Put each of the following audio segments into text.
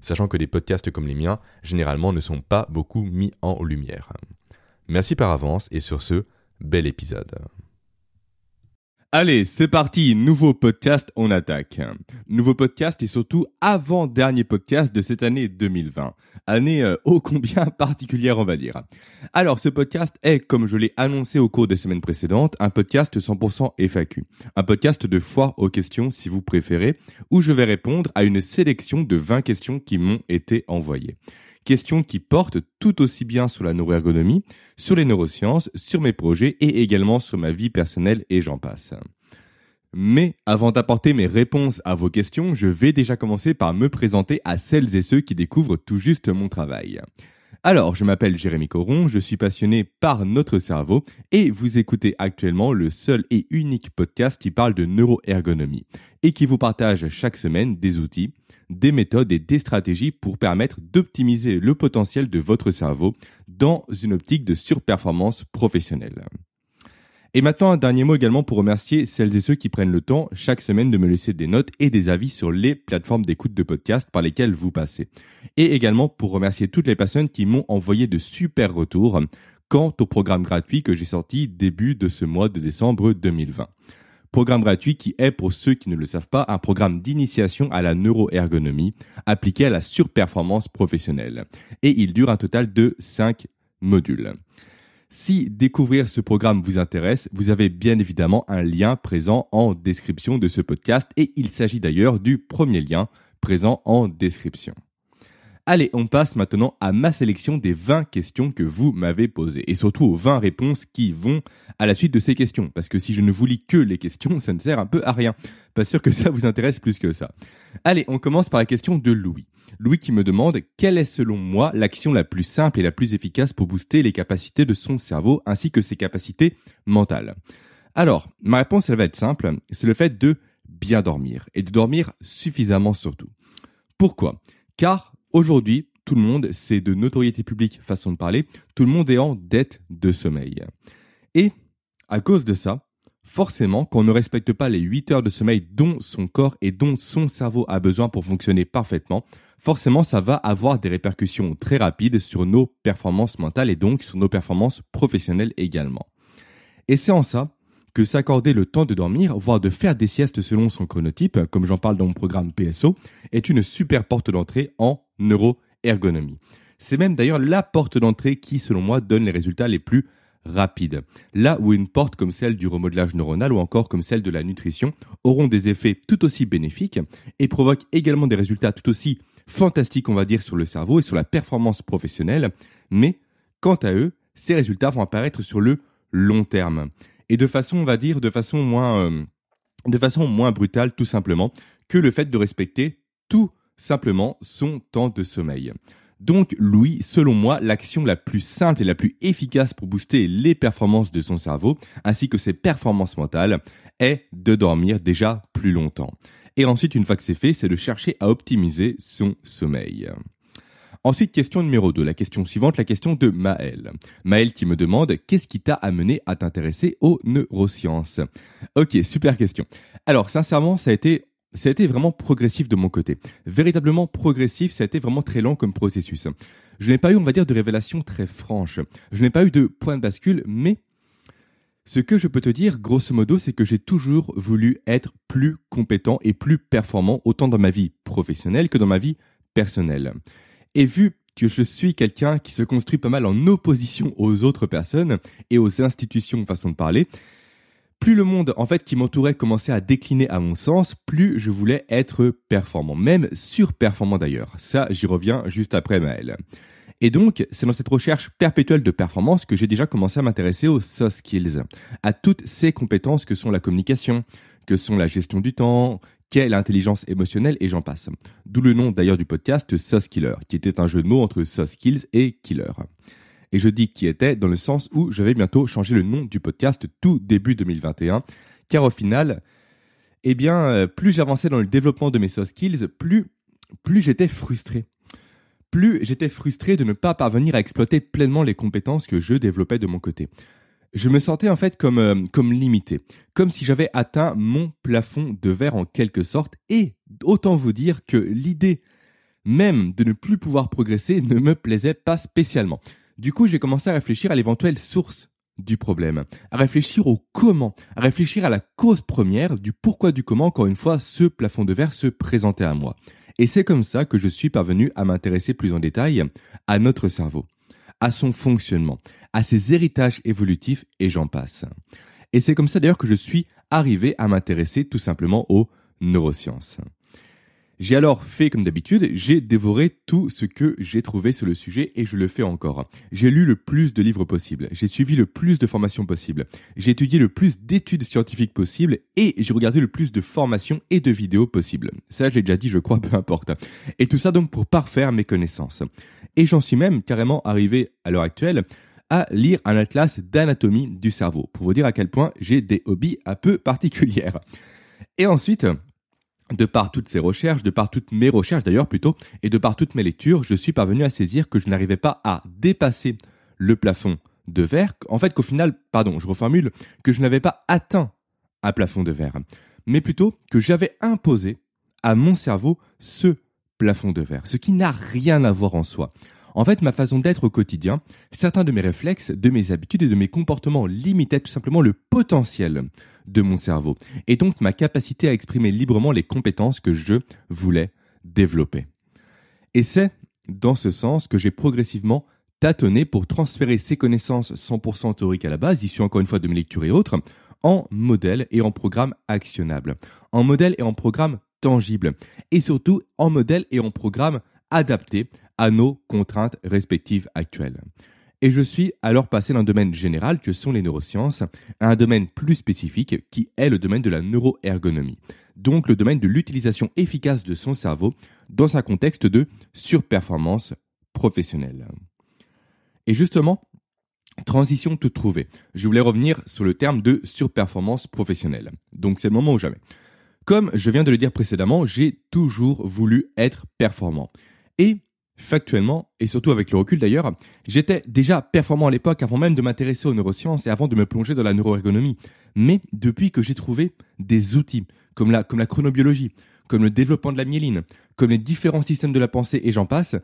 Sachant que des podcasts comme les miens, généralement, ne sont pas beaucoup mis en lumière. Merci par avance et sur ce, bel épisode. Allez, c'est parti, nouveau podcast, on attaque. Nouveau podcast et surtout avant-dernier podcast de cette année 2020. Année euh, ô combien particulière, on va dire. Alors, ce podcast est, comme je l'ai annoncé au cours des semaines précédentes, un podcast 100% FAQ. Un podcast de foire aux questions, si vous préférez, où je vais répondre à une sélection de 20 questions qui m'ont été envoyées. Questions qui portent tout aussi bien sur la neuroergonomie, sur les neurosciences, sur mes projets et également sur ma vie personnelle et j'en passe. Mais avant d'apporter mes réponses à vos questions, je vais déjà commencer par me présenter à celles et ceux qui découvrent tout juste mon travail. Alors, je m'appelle Jérémy Coron, je suis passionné par notre cerveau et vous écoutez actuellement le seul et unique podcast qui parle de neuroergonomie et qui vous partage chaque semaine des outils, des méthodes et des stratégies pour permettre d'optimiser le potentiel de votre cerveau dans une optique de surperformance professionnelle. Et maintenant, un dernier mot également pour remercier celles et ceux qui prennent le temps chaque semaine de me laisser des notes et des avis sur les plateformes d'écoute de podcast par lesquelles vous passez. Et également pour remercier toutes les personnes qui m'ont envoyé de super retours quant au programme gratuit que j'ai sorti début de ce mois de décembre 2020. Programme gratuit qui est, pour ceux qui ne le savent pas, un programme d'initiation à la neuroergonomie appliqué à la surperformance professionnelle. Et il dure un total de 5 modules. Si découvrir ce programme vous intéresse, vous avez bien évidemment un lien présent en description de ce podcast et il s'agit d'ailleurs du premier lien présent en description. Allez, on passe maintenant à ma sélection des 20 questions que vous m'avez posées et surtout aux 20 réponses qui vont à la suite de ces questions. Parce que si je ne vous lis que les questions, ça ne sert un peu à rien. Pas sûr que ça vous intéresse plus que ça. Allez, on commence par la question de Louis. Louis qui me demande quelle est selon moi l'action la plus simple et la plus efficace pour booster les capacités de son cerveau ainsi que ses capacités mentales? Alors, ma réponse elle va être simple, c'est le fait de bien dormir et de dormir suffisamment surtout. Pourquoi? Car Aujourd'hui, tout le monde, c'est de notoriété publique, façon de parler, tout le monde est en dette de sommeil. Et, à cause de ça, forcément, quand on ne respecte pas les 8 heures de sommeil dont son corps et dont son cerveau a besoin pour fonctionner parfaitement, forcément, ça va avoir des répercussions très rapides sur nos performances mentales et donc sur nos performances professionnelles également. Et c'est en ça que s'accorder le temps de dormir, voire de faire des siestes selon son chronotype, comme j'en parle dans mon programme PSO, est une super porte d'entrée en neuroergonomie. C'est même d'ailleurs la porte d'entrée qui, selon moi, donne les résultats les plus rapides. Là où une porte comme celle du remodelage neuronal ou encore comme celle de la nutrition auront des effets tout aussi bénéfiques et provoquent également des résultats tout aussi fantastiques, on va dire, sur le cerveau et sur la performance professionnelle, mais quant à eux, ces résultats vont apparaître sur le long terme et de façon, on va dire, de façon moins, euh, de façon moins brutale, tout simplement, que le fait de respecter tout simplement son temps de sommeil. Donc, Louis, selon moi, l'action la plus simple et la plus efficace pour booster les performances de son cerveau, ainsi que ses performances mentales, est de dormir déjà plus longtemps. Et ensuite, une fois que c'est fait, c'est de chercher à optimiser son sommeil. Ensuite, question numéro 2, la question suivante, la question de Maël. Maël qui me demande qu'est-ce qui t'a amené à t'intéresser aux neurosciences? Ok, super question. Alors, sincèrement, ça a été ça a été vraiment progressif de mon côté. Véritablement progressif, ça a été vraiment très lent comme processus. Je n'ai pas eu, on va dire, de révélation très franche. Je n'ai pas eu de point de bascule, mais ce que je peux te dire, grosso modo, c'est que j'ai toujours voulu être plus compétent et plus performant, autant dans ma vie professionnelle que dans ma vie personnelle. Et vu que je suis quelqu'un qui se construit pas mal en opposition aux autres personnes et aux institutions façon de parler, plus le monde en fait qui m'entourait commençait à décliner à mon sens, plus je voulais être performant, même surperformant d'ailleurs. Ça, j'y reviens juste après Maël. Et donc, c'est dans cette recherche perpétuelle de performance que j'ai déjà commencé à m'intéresser aux soft skills, à toutes ces compétences que sont la communication, que sont la gestion du temps, qu'est l'intelligence émotionnelle et j'en passe. D'où le nom d'ailleurs du podcast Sauce Killer, qui était un jeu de mots entre Sauce Skills et Killer. Et je dis qui était dans le sens où je vais bientôt changer le nom du podcast tout début 2021, car au final, eh bien, euh, plus j'avançais dans le développement de mes soft skills, plus, plus j'étais frustré. Plus j'étais frustré de ne pas parvenir à exploiter pleinement les compétences que je développais de mon côté je me sentais en fait comme, euh, comme limité, comme si j'avais atteint mon plafond de verre en quelque sorte, et autant vous dire que l'idée même de ne plus pouvoir progresser ne me plaisait pas spécialement. Du coup, j'ai commencé à réfléchir à l'éventuelle source du problème, à réfléchir au comment, à réfléchir à la cause première du pourquoi du comment, encore une fois, ce plafond de verre se présentait à moi. Et c'est comme ça que je suis parvenu à m'intéresser plus en détail à notre cerveau, à son fonctionnement, à ses héritages évolutifs et j'en passe. Et c'est comme ça d'ailleurs que je suis arrivé à m'intéresser tout simplement aux neurosciences. J'ai alors fait comme d'habitude, j'ai dévoré tout ce que j'ai trouvé sur le sujet et je le fais encore. J'ai lu le plus de livres possible, j'ai suivi le plus de formations possible, j'ai étudié le plus d'études scientifiques possibles et j'ai regardé le plus de formations et de vidéos possibles. Ça j'ai déjà dit, je crois, peu importe. Et tout ça donc pour parfaire mes connaissances. Et j'en suis même carrément arrivé à l'heure actuelle à lire un atlas d'anatomie du cerveau, pour vous dire à quel point j'ai des hobbies un peu particulières. Et ensuite, de par toutes ces recherches, de par toutes mes recherches d'ailleurs plutôt, et de par toutes mes lectures, je suis parvenu à saisir que je n'arrivais pas à dépasser le plafond de verre. En fait, qu'au final, pardon, je reformule, que je n'avais pas atteint un plafond de verre, mais plutôt que j'avais imposé à mon cerveau ce plafond de verre, ce qui n'a rien à voir en soi. En fait, ma façon d'être au quotidien, certains de mes réflexes, de mes habitudes et de mes comportements limitaient tout simplement le potentiel de mon cerveau, et donc ma capacité à exprimer librement les compétences que je voulais développer. Et c'est dans ce sens que j'ai progressivement tâtonné pour transférer ces connaissances 100% théoriques à la base, issues encore une fois de mes lectures et autres, en modèles et en programmes actionnables, en modèles et en programmes tangibles, et surtout en modèles et en programmes adaptés à nos contraintes respectives actuelles. Et je suis alors passé d'un domaine général que sont les neurosciences à un domaine plus spécifique qui est le domaine de la neuroergonomie. Donc le domaine de l'utilisation efficace de son cerveau dans un contexte de surperformance professionnelle. Et justement, transition toute trouvée. Je voulais revenir sur le terme de surperformance professionnelle. Donc c'est le moment ou jamais. Comme je viens de le dire précédemment, j'ai toujours voulu être performant. Et factuellement, et surtout avec le recul d'ailleurs, j'étais déjà performant à l'époque avant même de m'intéresser aux neurosciences et avant de me plonger dans la neuroergonomie. Mais depuis que j'ai trouvé des outils comme la, comme la chronobiologie, comme le développement de la myéline, comme les différents systèmes de la pensée et j'en passe,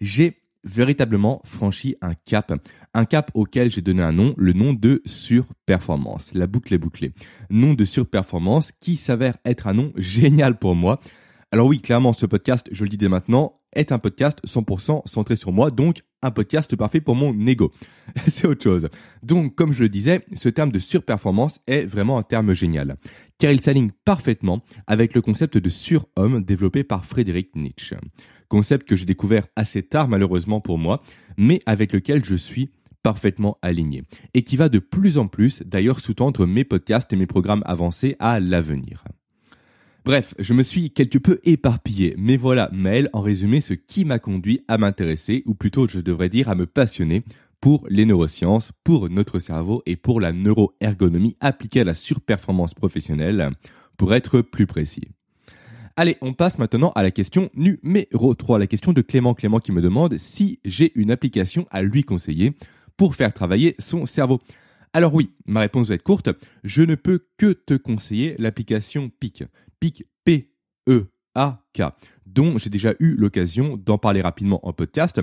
j'ai véritablement franchi un cap, un cap auquel j'ai donné un nom, le nom de surperformance. La boucle est bouclée. Nom de surperformance qui s'avère être un nom génial pour moi alors oui, clairement, ce podcast, je le dis dès maintenant, est un podcast 100% centré sur moi, donc un podcast parfait pour mon ego. C'est autre chose. Donc, comme je le disais, ce terme de surperformance est vraiment un terme génial, car il s'aligne parfaitement avec le concept de surhomme développé par Frédéric Nietzsche. Concept que j'ai découvert assez tard malheureusement pour moi, mais avec lequel je suis parfaitement aligné, et qui va de plus en plus d'ailleurs sous-tendre mes podcasts et mes programmes avancés à l'avenir. Bref, je me suis quelque peu éparpillé, mais voilà, Maël, en résumé, ce qui m'a conduit à m'intéresser, ou plutôt je devrais dire à me passionner pour les neurosciences, pour notre cerveau et pour la neuroergonomie appliquée à la surperformance professionnelle, pour être plus précis. Allez, on passe maintenant à la question numéro 3, la question de Clément Clément qui me demande si j'ai une application à lui conseiller pour faire travailler son cerveau. Alors oui, ma réponse va être courte, je ne peux que te conseiller l'application PIC. P-E-A-K, dont j'ai déjà eu l'occasion d'en parler rapidement en podcast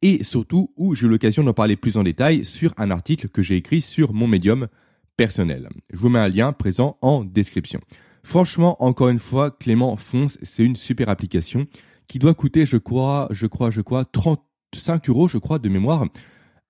et surtout où j'ai eu l'occasion d'en parler plus en détail sur un article que j'ai écrit sur mon médium personnel. Je vous mets un lien présent en description. Franchement, encore une fois, Clément Fonce, c'est une super application qui doit coûter, je crois, je crois, je crois, 35 euros, je crois, de mémoire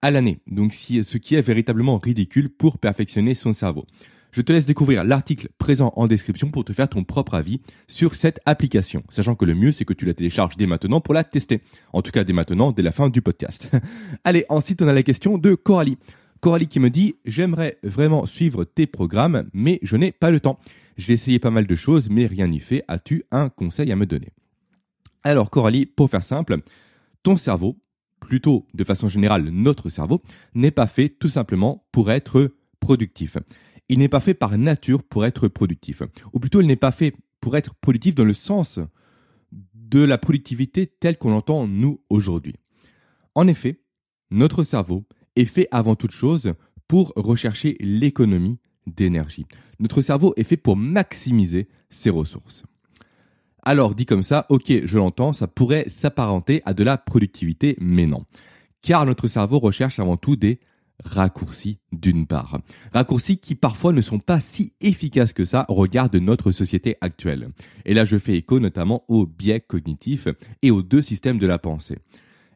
à l'année. Donc, ce qui est véritablement ridicule pour perfectionner son cerveau. Je te laisse découvrir l'article présent en description pour te faire ton propre avis sur cette application, sachant que le mieux c'est que tu la télécharges dès maintenant pour la tester. En tout cas dès maintenant, dès la fin du podcast. Allez, ensuite on a la question de Coralie. Coralie qui me dit J'aimerais vraiment suivre tes programmes, mais je n'ai pas le temps. J'ai essayé pas mal de choses, mais rien n'y fait. As-tu un conseil à me donner? Alors, Coralie, pour faire simple, ton cerveau, plutôt de façon générale notre cerveau, n'est pas fait tout simplement pour être productif. Il n'est pas fait par nature pour être productif. Ou plutôt, il n'est pas fait pour être productif dans le sens de la productivité telle qu'on l'entend nous aujourd'hui. En effet, notre cerveau est fait avant toute chose pour rechercher l'économie d'énergie. Notre cerveau est fait pour maximiser ses ressources. Alors, dit comme ça, ok, je l'entends, ça pourrait s'apparenter à de la productivité, mais non. Car notre cerveau recherche avant tout des raccourcis d'une part. Raccourcis qui parfois ne sont pas si efficaces que ça au regard de notre société actuelle. Et là, je fais écho notamment aux biais cognitifs et aux deux systèmes de la pensée.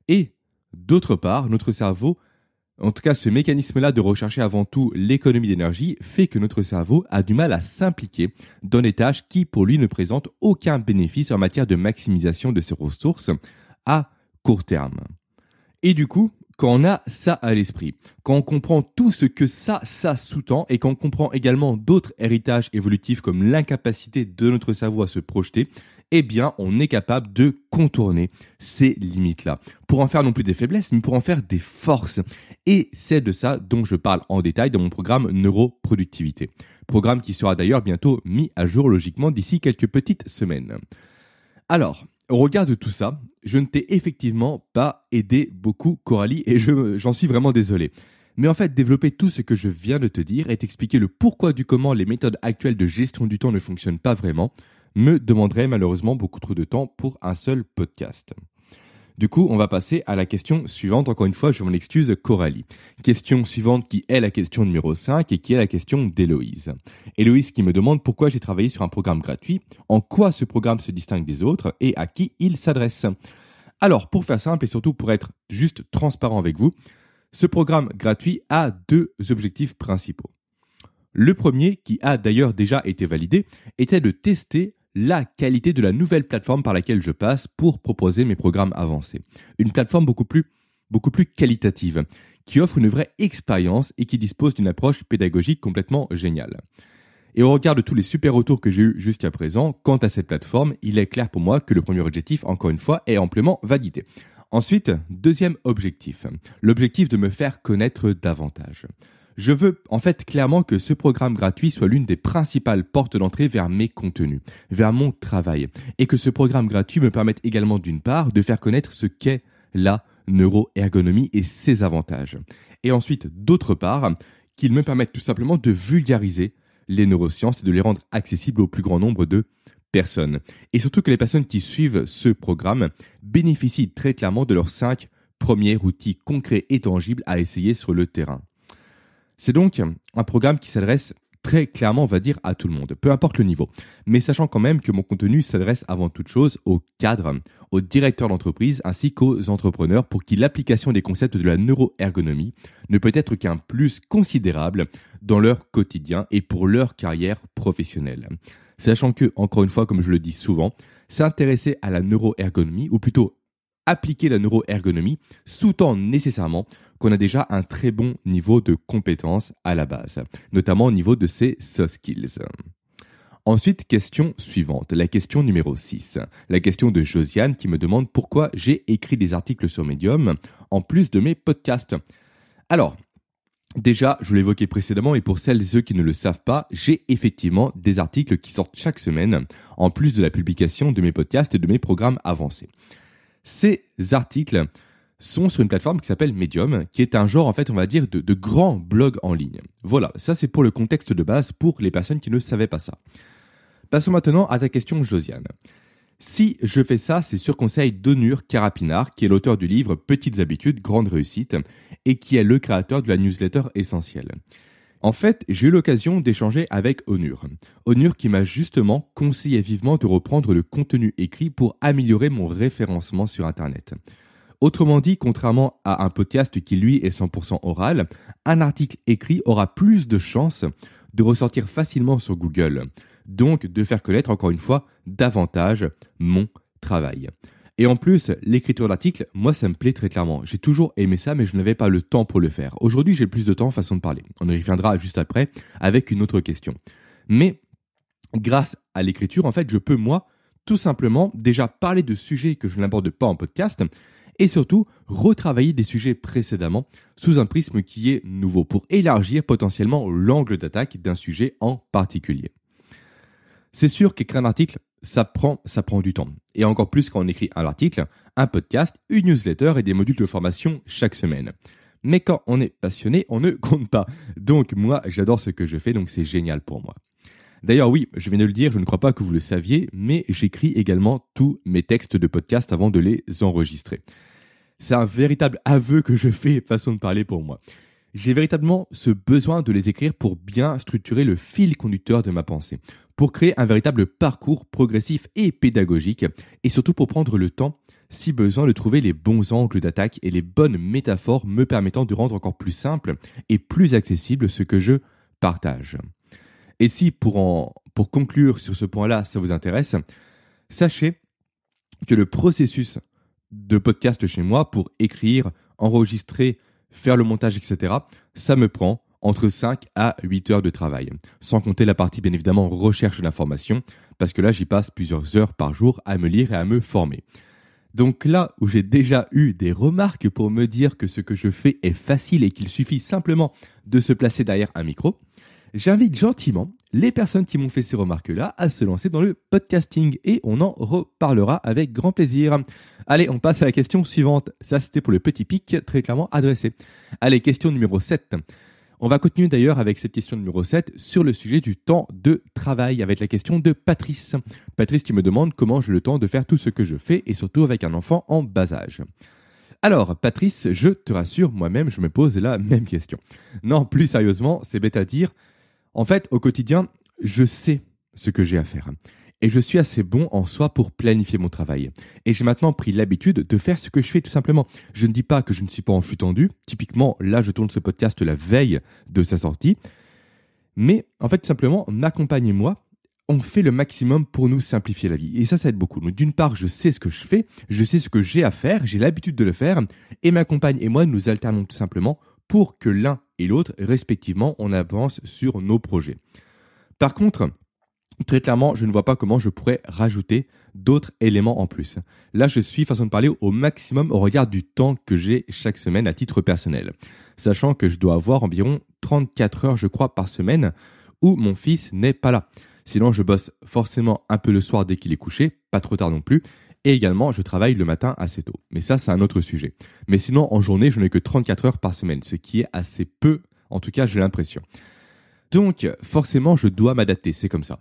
Et d'autre part, notre cerveau en tout cas, ce mécanisme-là de rechercher avant tout l'économie d'énergie fait que notre cerveau a du mal à s'impliquer dans des tâches qui, pour lui, ne présentent aucun bénéfice en matière de maximisation de ses ressources à court terme. Et du coup, quand on a ça à l'esprit, quand on comprend tout ce que ça, ça sous-tend, et quand on comprend également d'autres héritages évolutifs comme l'incapacité de notre cerveau à se projeter, eh bien, on est capable de contourner ces limites-là. Pour en faire non plus des faiblesses, mais pour en faire des forces. Et c'est de ça dont je parle en détail dans mon programme Neuroproductivité. Programme qui sera d'ailleurs bientôt mis à jour logiquement d'ici quelques petites semaines. Alors, au regard de tout ça, je ne t'ai effectivement pas aidé beaucoup, Coralie, et j'en suis vraiment désolé. Mais en fait, développer tout ce que je viens de te dire et t'expliquer le pourquoi du comment les méthodes actuelles de gestion du temps ne fonctionnent pas vraiment, me demanderait malheureusement beaucoup trop de temps pour un seul podcast. Du coup, on va passer à la question suivante. Encore une fois, je m'en excuse, Coralie. Question suivante qui est la question numéro 5 et qui est la question d'Héloïse. Héloïse qui me demande pourquoi j'ai travaillé sur un programme gratuit, en quoi ce programme se distingue des autres et à qui il s'adresse. Alors, pour faire simple et surtout pour être juste transparent avec vous, ce programme gratuit a deux objectifs principaux. Le premier, qui a d'ailleurs déjà été validé, était de tester la qualité de la nouvelle plateforme par laquelle je passe pour proposer mes programmes avancés. Une plateforme beaucoup plus, qualitative, qui offre une vraie expérience et qui dispose d'une approche pédagogique complètement géniale. Et au regard de tous les super retours que j'ai eus jusqu'à présent, quant à cette plateforme, il est clair pour moi que le premier objectif, encore une fois, est amplement validé. Ensuite, deuxième objectif, l'objectif de me faire connaître davantage. Je veux en fait clairement que ce programme gratuit soit l'une des principales portes d'entrée vers mes contenus, vers mon travail, et que ce programme gratuit me permette également d'une part de faire connaître ce qu'est la neuroergonomie et ses avantages, et ensuite d'autre part qu'il me permette tout simplement de vulgariser les neurosciences et de les rendre accessibles au plus grand nombre de personnes. Et surtout que les personnes qui suivent ce programme bénéficient très clairement de leurs cinq premiers outils concrets et tangibles à essayer sur le terrain. C'est donc un programme qui s'adresse très clairement, on va dire, à tout le monde, peu importe le niveau. Mais sachant quand même que mon contenu s'adresse avant toute chose aux cadres, aux directeurs d'entreprise ainsi qu'aux entrepreneurs pour qui l'application des concepts de la neuroergonomie ne peut être qu'un plus considérable dans leur quotidien et pour leur carrière professionnelle. Sachant que, encore une fois, comme je le dis souvent, s'intéresser à la neuroergonomie, ou plutôt appliquer la neuroergonomie, sous-tend nécessairement qu'on a déjà un très bon niveau de compétence à la base, notamment au niveau de ses soft skills. Ensuite, question suivante, la question numéro 6. La question de Josiane qui me demande pourquoi j'ai écrit des articles sur Medium en plus de mes podcasts. Alors, déjà, je l'évoquais précédemment et pour celles et ceux qui ne le savent pas, j'ai effectivement des articles qui sortent chaque semaine en plus de la publication de mes podcasts et de mes programmes avancés. Ces articles sont sur une plateforme qui s'appelle Medium, qui est un genre, en fait, on va dire, de, grands blogs en ligne. Voilà, ça c'est pour le contexte de base pour les personnes qui ne savaient pas ça. Passons maintenant à ta question, Josiane. Si je fais ça, c'est sur conseil d'Onur Carapinard, qui est l'auteur du livre Petites habitudes, grande réussite, et qui est le créateur de la newsletter essentielle. En fait, j'ai eu l'occasion d'échanger avec Onur. Onur qui m'a justement conseillé vivement de reprendre le contenu écrit pour améliorer mon référencement sur Internet. Autrement dit, contrairement à un podcast qui lui est 100% oral, un article écrit aura plus de chances de ressortir facilement sur Google, donc de faire connaître encore une fois davantage mon travail. Et en plus, l'écriture d'articles, moi, ça me plaît très clairement. J'ai toujours aimé ça, mais je n'avais pas le temps pour le faire. Aujourd'hui, j'ai plus de temps, façon de parler. On y reviendra juste après avec une autre question. Mais grâce à l'écriture, en fait, je peux, moi, tout simplement déjà parler de sujets que je n'aborde pas en podcast et surtout retravailler des sujets précédemment sous un prisme qui est nouveau pour élargir potentiellement l'angle d'attaque d'un sujet en particulier. C'est sûr qu'écrire un article, ça prend, ça prend du temps. Et encore plus quand on écrit un article, un podcast, une newsletter et des modules de formation chaque semaine. Mais quand on est passionné, on ne compte pas. Donc moi, j'adore ce que je fais, donc c'est génial pour moi. D'ailleurs, oui, je viens de le dire, je ne crois pas que vous le saviez, mais j'écris également tous mes textes de podcast avant de les enregistrer. C'est un véritable aveu que je fais, façon de parler pour moi. J'ai véritablement ce besoin de les écrire pour bien structurer le fil conducteur de ma pensée, pour créer un véritable parcours progressif et pédagogique, et surtout pour prendre le temps, si besoin, de trouver les bons angles d'attaque et les bonnes métaphores me permettant de rendre encore plus simple et plus accessible ce que je partage. Et si pour, en, pour conclure sur ce point-là, ça vous intéresse, sachez que le processus de podcast chez moi pour écrire, enregistrer, faire le montage, etc., ça me prend entre 5 à 8 heures de travail. Sans compter la partie, bien évidemment, recherche d'informations, parce que là, j'y passe plusieurs heures par jour à me lire et à me former. Donc là où j'ai déjà eu des remarques pour me dire que ce que je fais est facile et qu'il suffit simplement de se placer derrière un micro, j'invite gentiment les personnes qui m'ont fait ces remarques-là à se lancer dans le podcasting et on en reparlera avec grand plaisir. Allez, on passe à la question suivante. Ça, c'était pour le petit pic très clairement adressé. Allez, question numéro 7. On va continuer d'ailleurs avec cette question numéro 7 sur le sujet du temps de travail avec la question de Patrice. Patrice qui me demande comment j'ai le temps de faire tout ce que je fais et surtout avec un enfant en bas âge. Alors, Patrice, je te rassure, moi-même, je me pose la même question. Non, plus sérieusement, c'est bête à dire. En fait, au quotidien, je sais ce que j'ai à faire et je suis assez bon en soi pour planifier mon travail. Et j'ai maintenant pris l'habitude de faire ce que je fais tout simplement. Je ne dis pas que je ne suis pas en flux tendu. Typiquement, là, je tourne ce podcast la veille de sa sortie. Mais en fait, tout simplement, m'accompagnez-moi. On fait le maximum pour nous simplifier la vie. Et ça, ça aide beaucoup. d'une part, je sais ce que je fais, je sais ce que j'ai à faire, j'ai l'habitude de le faire, et ma compagne et moi, nous alternons tout simplement pour que l'un et l'autre, respectivement, on avance sur nos projets. Par contre, Très clairement, je ne vois pas comment je pourrais rajouter d'autres éléments en plus. Là, je suis, façon de parler, au maximum au regard du temps que j'ai chaque semaine à titre personnel. Sachant que je dois avoir environ 34 heures, je crois, par semaine où mon fils n'est pas là. Sinon, je bosse forcément un peu le soir dès qu'il est couché, pas trop tard non plus. Et également, je travaille le matin assez tôt. Mais ça, c'est un autre sujet. Mais sinon, en journée, je n'ai que 34 heures par semaine, ce qui est assez peu, en tout cas, j'ai l'impression. Donc, forcément, je dois m'adapter, c'est comme ça.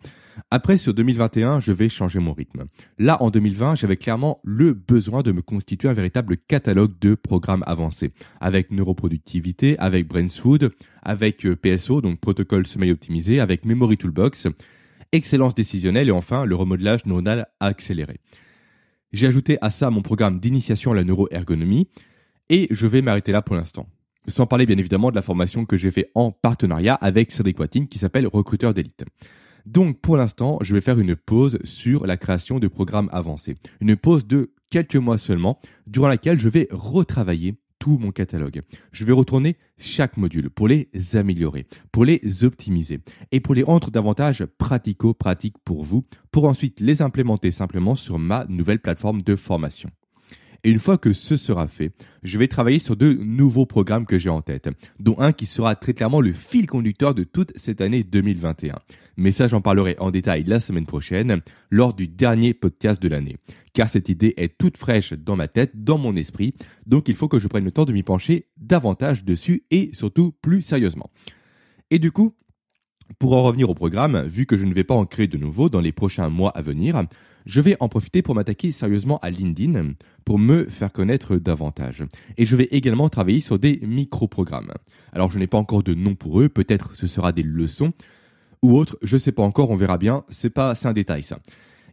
Après, sur 2021, je vais changer mon rythme. Là, en 2020, j'avais clairement le besoin de me constituer un véritable catalogue de programmes avancés, avec neuroproductivité, avec Brainswood, avec euh, PSO, donc protocole sommeil optimisé, avec Memory Toolbox, excellence décisionnelle et enfin le remodelage neuronal accéléré. J'ai ajouté à ça mon programme d'initiation à la neuroergonomie et je vais m'arrêter là pour l'instant. Sans parler bien évidemment de la formation que j'ai fait en partenariat avec Cédric Watine qui s'appelle Recruteur d'élite. Donc pour l'instant, je vais faire une pause sur la création de programmes avancés. Une pause de quelques mois seulement, durant laquelle je vais retravailler mon catalogue. Je vais retourner chaque module pour les améliorer, pour les optimiser et pour les rendre davantage pratico-pratiques pour vous, pour ensuite les implémenter simplement sur ma nouvelle plateforme de formation. Et une fois que ce sera fait, je vais travailler sur deux nouveaux programmes que j'ai en tête, dont un qui sera très clairement le fil conducteur de toute cette année 2021. Mais ça, j'en parlerai en détail la semaine prochaine, lors du dernier podcast de l'année. Car cette idée est toute fraîche dans ma tête, dans mon esprit, donc il faut que je prenne le temps de m'y pencher davantage dessus et surtout plus sérieusement. Et du coup, pour en revenir au programme, vu que je ne vais pas en créer de nouveau dans les prochains mois à venir, je vais en profiter pour m'attaquer sérieusement à LinkedIn pour me faire connaître davantage. Et je vais également travailler sur des micro-programmes. Alors je n'ai pas encore de nom pour eux, peut-être ce sera des leçons ou autres, je sais pas encore, on verra bien, c'est pas c'est un détail ça.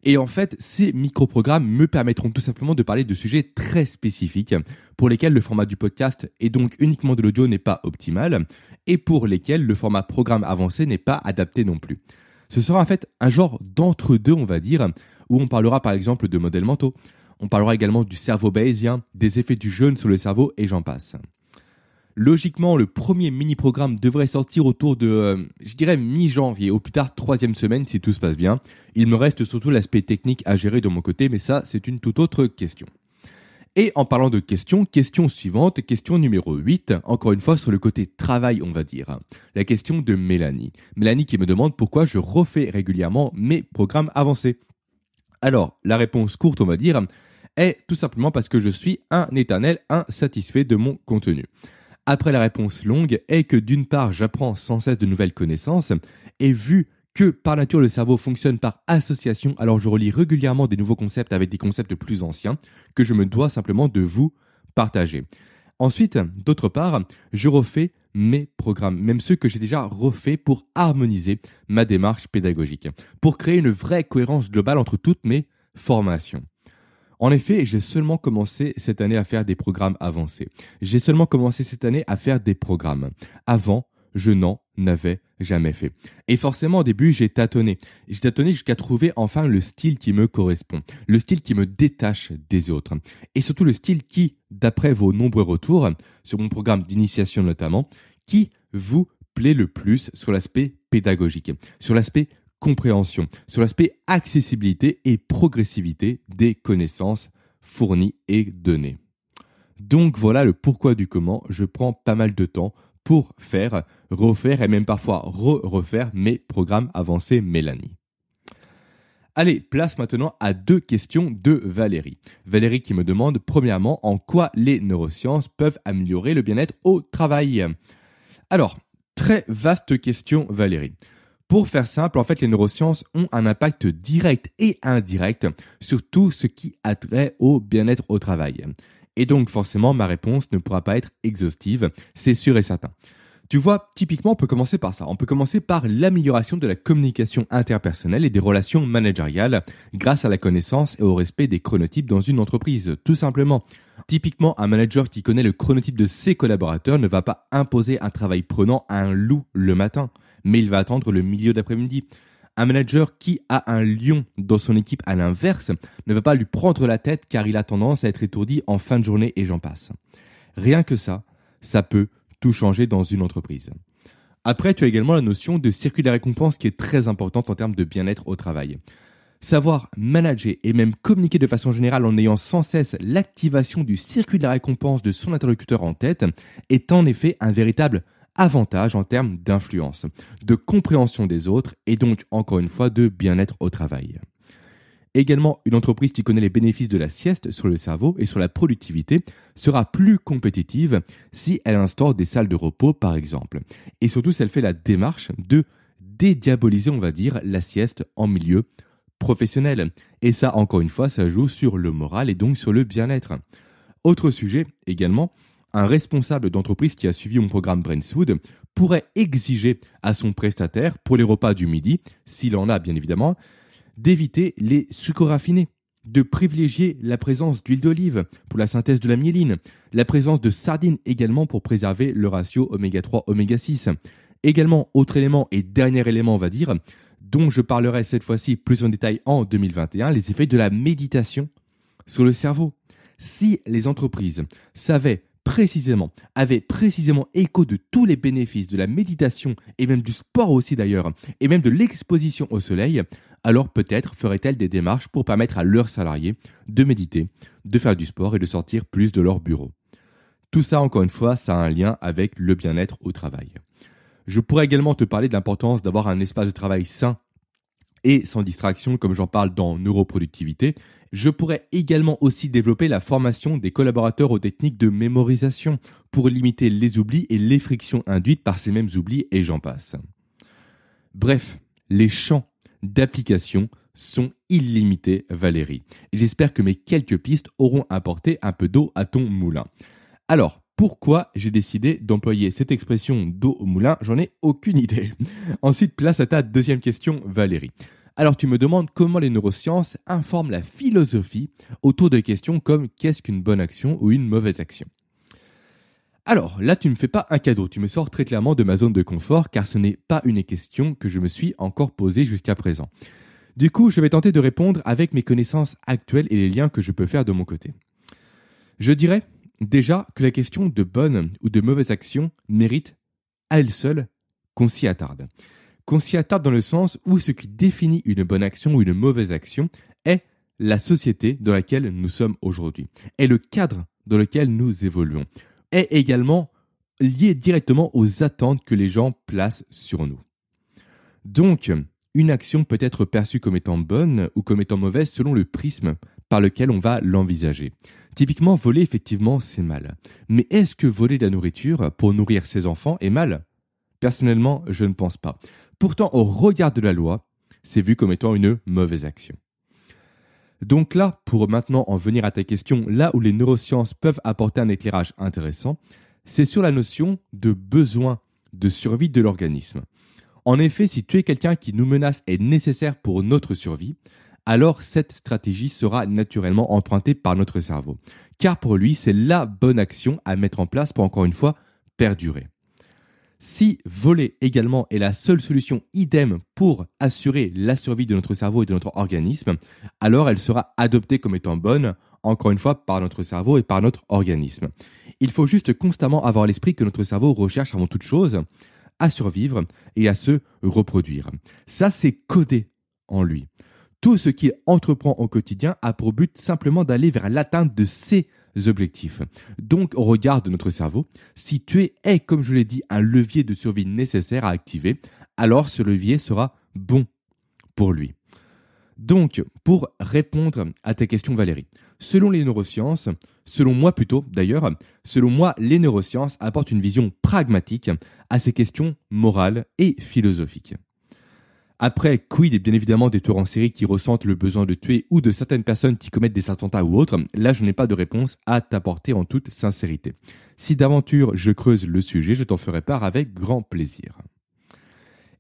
Et en fait, ces micro-programmes me permettront tout simplement de parler de sujets très spécifiques pour lesquels le format du podcast et donc uniquement de l'audio n'est pas optimal et pour lesquels le format programme avancé n'est pas adapté non plus. Ce sera en fait un genre d'entre-deux, on va dire, où on parlera par exemple de modèles mentaux, On parlera également du cerveau bayésien, des effets du jeûne sur le cerveau et j'en passe. Logiquement, le premier mini-programme devrait sortir autour de, euh, je dirais, mi-janvier, au plus tard troisième semaine si tout se passe bien. Il me reste surtout l'aspect technique à gérer de mon côté, mais ça, c'est une toute autre question. Et en parlant de questions, question suivante, question numéro 8, encore une fois sur le côté travail, on va dire. La question de Mélanie. Mélanie qui me demande pourquoi je refais régulièrement mes programmes avancés. Alors, la réponse courte, on va dire, est tout simplement parce que je suis un éternel insatisfait de mon contenu. Après la réponse longue est que d'une part j'apprends sans cesse de nouvelles connaissances et vu que par nature le cerveau fonctionne par association, alors je relis régulièrement des nouveaux concepts avec des concepts plus anciens que je me dois simplement de vous partager. Ensuite, d'autre part, je refais mes programmes, même ceux que j'ai déjà refaits pour harmoniser ma démarche pédagogique, pour créer une vraie cohérence globale entre toutes mes formations. En effet, j'ai seulement commencé cette année à faire des programmes avancés. J'ai seulement commencé cette année à faire des programmes. Avant, je n'en avais jamais fait. Et forcément, au début, j'ai tâtonné. J'ai tâtonné jusqu'à trouver enfin le style qui me correspond, le style qui me détache des autres. Et surtout le style qui, d'après vos nombreux retours, sur mon programme d'initiation notamment, qui vous plaît le plus sur l'aspect pédagogique, sur l'aspect compréhension, sur l'aspect accessibilité et progressivité des connaissances fournies et données. Donc voilà le pourquoi du comment. Je prends pas mal de temps pour faire, refaire et même parfois re-refaire mes programmes avancés Mélanie. Allez, place maintenant à deux questions de Valérie. Valérie qui me demande premièrement en quoi les neurosciences peuvent améliorer le bien-être au travail? Alors, très vaste question Valérie. Pour faire simple, en fait, les neurosciences ont un impact direct et indirect sur tout ce qui a trait au bien-être au travail. Et donc, forcément, ma réponse ne pourra pas être exhaustive, c'est sûr et certain. Tu vois, typiquement, on peut commencer par ça. On peut commencer par l'amélioration de la communication interpersonnelle et des relations managériales grâce à la connaissance et au respect des chronotypes dans une entreprise, tout simplement. Typiquement, un manager qui connaît le chronotype de ses collaborateurs ne va pas imposer un travail prenant à un loup le matin mais il va attendre le milieu d'après-midi. Un manager qui a un lion dans son équipe à l'inverse ne va pas lui prendre la tête car il a tendance à être étourdi en fin de journée et j'en passe. Rien que ça, ça peut tout changer dans une entreprise. Après, tu as également la notion de circuit de récompense qui est très importante en termes de bien-être au travail. Savoir manager et même communiquer de façon générale en ayant sans cesse l'activation du circuit de la récompense de son interlocuteur en tête est en effet un véritable avantage en termes d'influence, de compréhension des autres et donc encore une fois de bien-être au travail. Également, une entreprise qui connaît les bénéfices de la sieste sur le cerveau et sur la productivité sera plus compétitive si elle instaure des salles de repos par exemple. Et surtout si elle fait la démarche de dédiaboliser, on va dire, la sieste en milieu professionnel. Et ça, encore une fois, ça joue sur le moral et donc sur le bien-être. Autre sujet également, un responsable d'entreprise qui a suivi mon programme Brainswood pourrait exiger à son prestataire, pour les repas du midi, s'il en a bien évidemment, d'éviter les sucres raffinés, de privilégier la présence d'huile d'olive pour la synthèse de la myéline, la présence de sardines également pour préserver le ratio oméga 3 oméga 6. Également, autre élément et dernier élément, on va dire, dont je parlerai cette fois-ci plus en détail en 2021, les effets de la méditation sur le cerveau. Si les entreprises savaient précisément, avait précisément écho de tous les bénéfices de la méditation et même du sport aussi d'ailleurs, et même de l'exposition au soleil, alors peut-être ferait-elle des démarches pour permettre à leurs salariés de méditer, de faire du sport et de sortir plus de leur bureau. Tout ça, encore une fois, ça a un lien avec le bien-être au travail. Je pourrais également te parler de l'importance d'avoir un espace de travail sain et sans distraction, comme j'en parle dans Neuroproductivité, je pourrais également aussi développer la formation des collaborateurs aux techniques de mémorisation pour limiter les oublis et les frictions induites par ces mêmes oublis et j'en passe. Bref, les champs d'application sont illimités, Valérie. J'espère que mes quelques pistes auront apporté un peu d'eau à ton moulin. Alors, pourquoi j'ai décidé d'employer cette expression d'eau au moulin J'en ai aucune idée. Ensuite, place à ta deuxième question, Valérie. Alors tu me demandes comment les neurosciences informent la philosophie autour de questions comme qu'est-ce qu'une bonne action ou une mauvaise action. Alors là tu ne me fais pas un cadeau, tu me sors très clairement de ma zone de confort car ce n'est pas une question que je me suis encore posée jusqu'à présent. Du coup, je vais tenter de répondre avec mes connaissances actuelles et les liens que je peux faire de mon côté. Je dirais déjà que la question de bonne ou de mauvaise action mérite à elle seule qu'on s'y attarde. Qu'on s'y attarde dans le sens où ce qui définit une bonne action ou une mauvaise action est la société dans laquelle nous sommes aujourd'hui, est le cadre dans lequel nous évoluons, est également lié directement aux attentes que les gens placent sur nous. Donc, une action peut être perçue comme étant bonne ou comme étant mauvaise selon le prisme par lequel on va l'envisager. Typiquement, voler, effectivement, c'est mal. Mais est-ce que voler de la nourriture pour nourrir ses enfants est mal? Personnellement, je ne pense pas. Pourtant, au regard de la loi, c'est vu comme étant une mauvaise action. Donc là, pour maintenant en venir à ta question, là où les neurosciences peuvent apporter un éclairage intéressant, c'est sur la notion de besoin de survie de l'organisme. En effet, si tu es quelqu'un qui nous menace est nécessaire pour notre survie, alors cette stratégie sera naturellement empruntée par notre cerveau. Car pour lui, c'est la bonne action à mettre en place pour encore une fois perdurer. Si voler également est la seule solution idem pour assurer la survie de notre cerveau et de notre organisme, alors elle sera adoptée comme étant bonne, encore une fois, par notre cerveau et par notre organisme. Il faut juste constamment avoir l'esprit que notre cerveau recherche avant toute chose à survivre et à se reproduire. Ça, c'est codé en lui. Tout ce qu'il entreprend au quotidien a pour but simplement d'aller vers l'atteinte de ses objectifs. Donc, au regard de notre cerveau, si tuer est, comme je l'ai dit, un levier de survie nécessaire à activer, alors ce levier sera bon pour lui. Donc, pour répondre à ta question Valérie, selon les neurosciences, selon moi plutôt d'ailleurs, selon moi les neurosciences apportent une vision pragmatique à ces questions morales et philosophiques. Après, quid bien évidemment des tueurs en série qui ressentent le besoin de tuer ou de certaines personnes qui commettent des attentats ou autres, là je n'ai pas de réponse à t'apporter en toute sincérité. Si d'aventure je creuse le sujet, je t'en ferai part avec grand plaisir.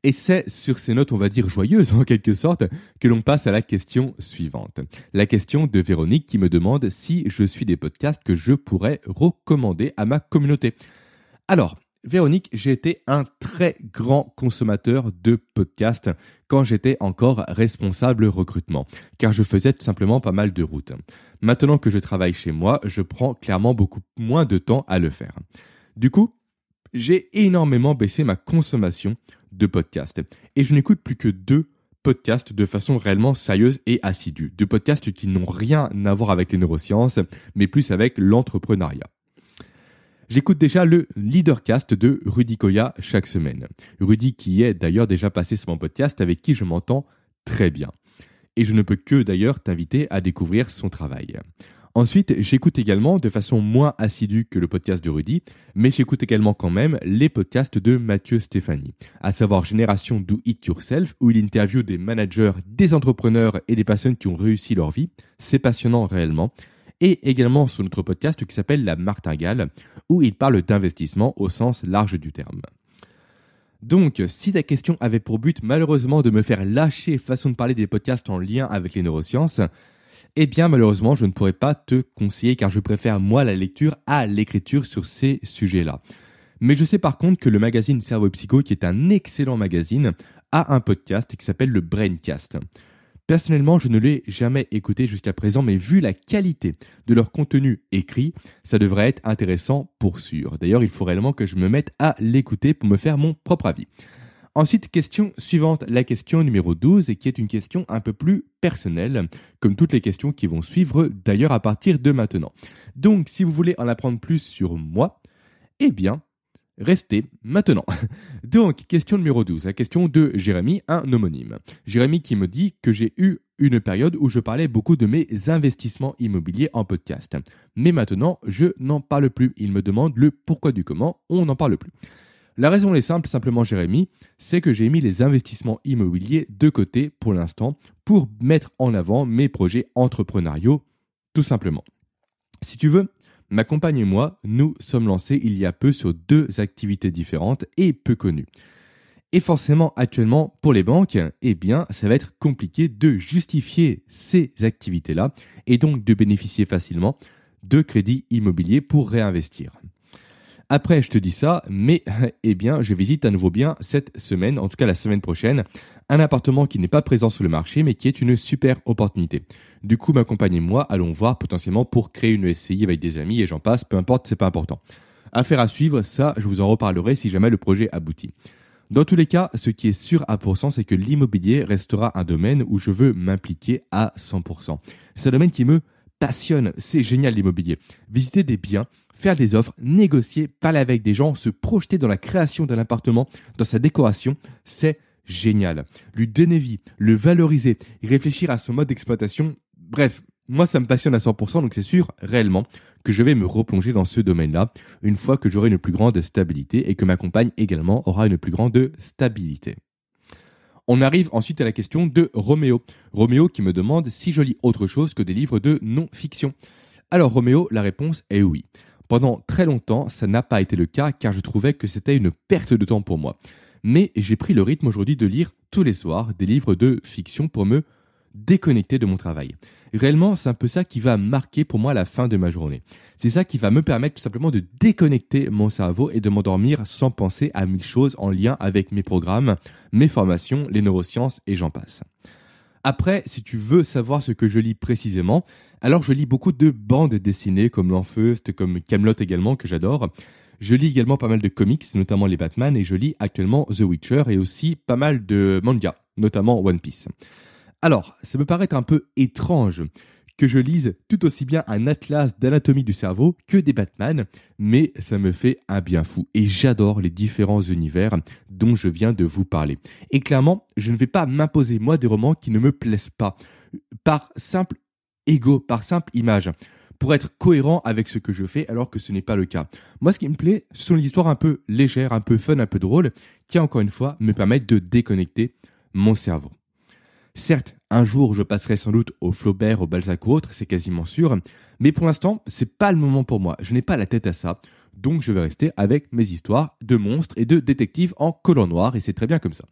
Et c'est sur ces notes, on va dire joyeuses en quelque sorte, que l'on passe à la question suivante. La question de Véronique qui me demande si je suis des podcasts que je pourrais recommander à ma communauté. Alors, Véronique, j'ai été un très grand consommateur de podcasts quand j'étais encore responsable recrutement, car je faisais tout simplement pas mal de routes. Maintenant que je travaille chez moi, je prends clairement beaucoup moins de temps à le faire. Du coup, j'ai énormément baissé ma consommation de podcasts et je n'écoute plus que deux podcasts de façon réellement sérieuse et assidue. Deux podcasts qui n'ont rien à voir avec les neurosciences, mais plus avec l'entrepreneuriat. J'écoute déjà le Leadercast de Rudy Koya chaque semaine. Rudy qui est d'ailleurs déjà passé sur mon podcast avec qui je m'entends très bien. Et je ne peux que d'ailleurs t'inviter à découvrir son travail. Ensuite, j'écoute également de façon moins assidue que le podcast de Rudy, mais j'écoute également quand même les podcasts de Mathieu Stéphanie, à savoir Génération Do It Yourself, où il interviewe des managers, des entrepreneurs et des personnes qui ont réussi leur vie. C'est passionnant réellement et également sur notre podcast qui s'appelle La Martingale, où il parle d'investissement au sens large du terme. Donc, si ta question avait pour but malheureusement de me faire lâcher façon de parler des podcasts en lien avec les neurosciences, eh bien malheureusement je ne pourrais pas te conseiller car je préfère moi la lecture à l'écriture sur ces sujets-là. Mais je sais par contre que le magazine Cerveau Psycho, qui est un excellent magazine, a un podcast qui s'appelle le Braincast. Personnellement, je ne l'ai jamais écouté jusqu'à présent, mais vu la qualité de leur contenu écrit, ça devrait être intéressant pour sûr. D'ailleurs, il faut réellement que je me mette à l'écouter pour me faire mon propre avis. Ensuite, question suivante, la question numéro 12, et qui est une question un peu plus personnelle, comme toutes les questions qui vont suivre d'ailleurs à partir de maintenant. Donc, si vous voulez en apprendre plus sur moi, eh bien, Restez maintenant. Donc, question numéro 12, la question de Jérémy, un homonyme. Jérémy qui me dit que j'ai eu une période où je parlais beaucoup de mes investissements immobiliers en podcast. Mais maintenant, je n'en parle plus. Il me demande le pourquoi du comment, on n'en parle plus. La raison est simple, simplement Jérémy, c'est que j'ai mis les investissements immobiliers de côté pour l'instant pour mettre en avant mes projets entrepreneuriaux, tout simplement. Si tu veux, Ma compagne et moi, nous sommes lancés il y a peu sur deux activités différentes et peu connues. Et forcément, actuellement, pour les banques, eh bien, ça va être compliqué de justifier ces activités-là et donc de bénéficier facilement de crédits immobiliers pour réinvestir. Après, je te dis ça, mais eh bien, je visite à nouveau bien cette semaine, en tout cas la semaine prochaine, un appartement qui n'est pas présent sur le marché, mais qui est une super opportunité. Du coup, ma compagne et moi allons voir potentiellement pour créer une SCI avec des amis et j'en passe, peu importe, c'est pas important. Affaire à suivre, ça, je vous en reparlerai si jamais le projet aboutit. Dans tous les cas, ce qui est sûr à pourcent, c'est que l'immobilier restera un domaine où je veux m'impliquer à 100%. C'est un domaine qui me passionne, c'est génial l'immobilier. Visiter des biens, faire des offres, négocier, parler avec des gens, se projeter dans la création d'un appartement, dans sa décoration, c'est génial. Lui donner vie, le valoriser, réfléchir à son mode d'exploitation, bref, moi ça me passionne à 100%, donc c'est sûr réellement que je vais me replonger dans ce domaine-là une fois que j'aurai une plus grande stabilité et que ma compagne également aura une plus grande stabilité. On arrive ensuite à la question de Roméo. Roméo qui me demande si je lis autre chose que des livres de non-fiction. Alors Roméo, la réponse est oui. Pendant très longtemps, ça n'a pas été le cas car je trouvais que c'était une perte de temps pour moi. Mais j'ai pris le rythme aujourd'hui de lire tous les soirs des livres de fiction pour me déconnecter de mon travail. Réellement, c'est un peu ça qui va marquer pour moi la fin de ma journée. C'est ça qui va me permettre tout simplement de déconnecter mon cerveau et de m'endormir sans penser à mille choses en lien avec mes programmes, mes formations, les neurosciences et j'en passe. Après, si tu veux savoir ce que je lis précisément, alors je lis beaucoup de bandes dessinées comme L'Enfeust, comme Camelot également que j'adore. Je lis également pas mal de comics, notamment les Batman, et je lis actuellement The Witcher et aussi pas mal de manga, notamment One Piece. Alors, ça me paraît un peu étrange que je lise tout aussi bien un atlas d'anatomie du cerveau que des Batman, mais ça me fait un bien fou et j'adore les différents univers dont je viens de vous parler. Et clairement, je ne vais pas m'imposer moi des romans qui ne me plaisent pas, par simple ego, par simple image, pour être cohérent avec ce que je fais alors que ce n'est pas le cas. Moi, ce qui me plaît, ce sont les histoires un peu légères, un peu fun, un peu drôles, qui encore une fois me permettent de déconnecter mon cerveau. Certes, un jour, je passerai sans doute au Flaubert, au Balzac ou autre, c'est quasiment sûr. Mais pour l'instant, c'est pas le moment pour moi. Je n'ai pas la tête à ça. Donc, je vais rester avec mes histoires de monstres et de détectives en collant noir et c'est très bien comme ça.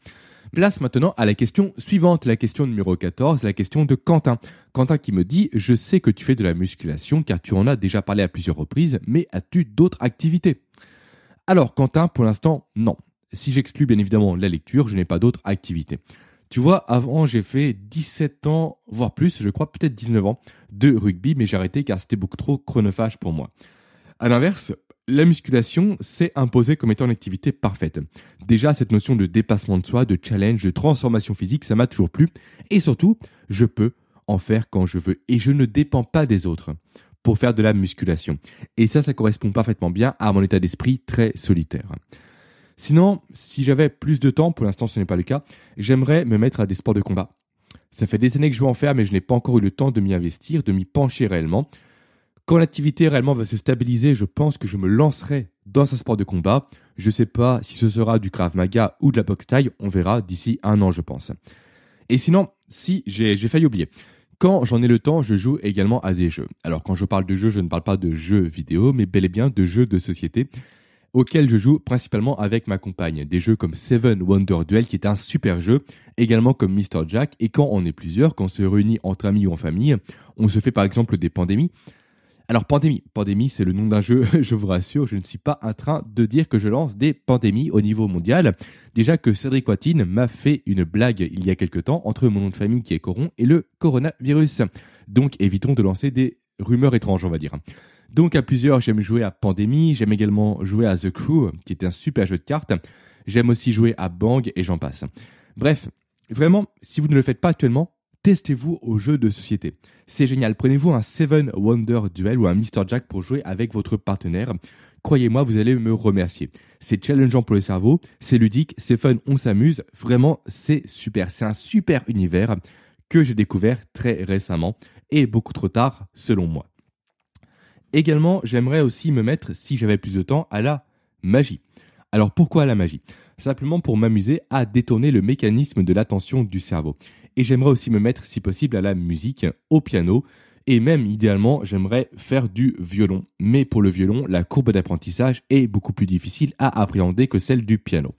Place maintenant à la question suivante, la question numéro 14, la question de Quentin. Quentin qui me dit, je sais que tu fais de la musculation car tu en as déjà parlé à plusieurs reprises, mais as-tu d'autres activités? Alors Quentin, pour l'instant, non. Si j'exclus bien évidemment la lecture, je n'ai pas d'autres activités. Tu vois, avant, j'ai fait 17 ans, voire plus, je crois peut-être 19 ans, de rugby, mais j'ai arrêté car c'était beaucoup trop chronophage pour moi. À l'inverse, la musculation s'est imposée comme étant une activité parfaite. Déjà, cette notion de dépassement de soi, de challenge, de transformation physique, ça m'a toujours plu. Et surtout, je peux en faire quand je veux. Et je ne dépends pas des autres pour faire de la musculation. Et ça, ça correspond parfaitement bien à mon état d'esprit très solitaire. Sinon, si j'avais plus de temps, pour l'instant ce n'est pas le cas, j'aimerais me mettre à des sports de combat. Ça fait des années que je veux en faire, mais je n'ai pas encore eu le temps de m'y investir, de m'y pencher réellement. Quand l'activité réellement va se stabiliser, je pense que je me lancerai dans un sport de combat. Je ne sais pas si ce sera du Krav Maga ou de la boxe taille, on verra d'ici un an, je pense. Et sinon, si j'ai failli oublier. Quand j'en ai le temps, je joue également à des jeux. Alors quand je parle de jeux, je ne parle pas de jeux vidéo, mais bel et bien de jeux de société auquel je joue principalement avec ma compagne. Des jeux comme Seven Wonder Duel qui est un super jeu, également comme Mr. Jack. Et quand on est plusieurs, quand on se réunit entre amis ou en famille, on se fait par exemple des pandémies. Alors pandémie, pandémie c'est le nom d'un jeu, je vous rassure, je ne suis pas en train de dire que je lance des pandémies au niveau mondial. Déjà que Cédric Watine m'a fait une blague il y a quelque temps entre mon nom de famille qui est Coron et le coronavirus. Donc évitons de lancer des rumeurs étranges, on va dire. Donc à plusieurs, j'aime jouer à Pandémie, j'aime également jouer à The Crew, qui est un super jeu de cartes. J'aime aussi jouer à Bang et j'en passe. Bref, vraiment, si vous ne le faites pas actuellement, testez-vous aux jeux de société. C'est génial. Prenez-vous un Seven Wonder Duel ou un Mr. Jack pour jouer avec votre partenaire. Croyez-moi, vous allez me remercier. C'est challengeant pour le cerveau, c'est ludique, c'est fun, on s'amuse. Vraiment, c'est super. C'est un super univers que j'ai découvert très récemment et beaucoup trop tard, selon moi. Également, j'aimerais aussi me mettre, si j'avais plus de temps, à la magie. Alors pourquoi la magie? Simplement pour m'amuser à détourner le mécanisme de l'attention du cerveau. Et j'aimerais aussi me mettre, si possible, à la musique, au piano, et même idéalement, j'aimerais faire du violon. Mais pour le violon, la courbe d'apprentissage est beaucoup plus difficile à appréhender que celle du piano.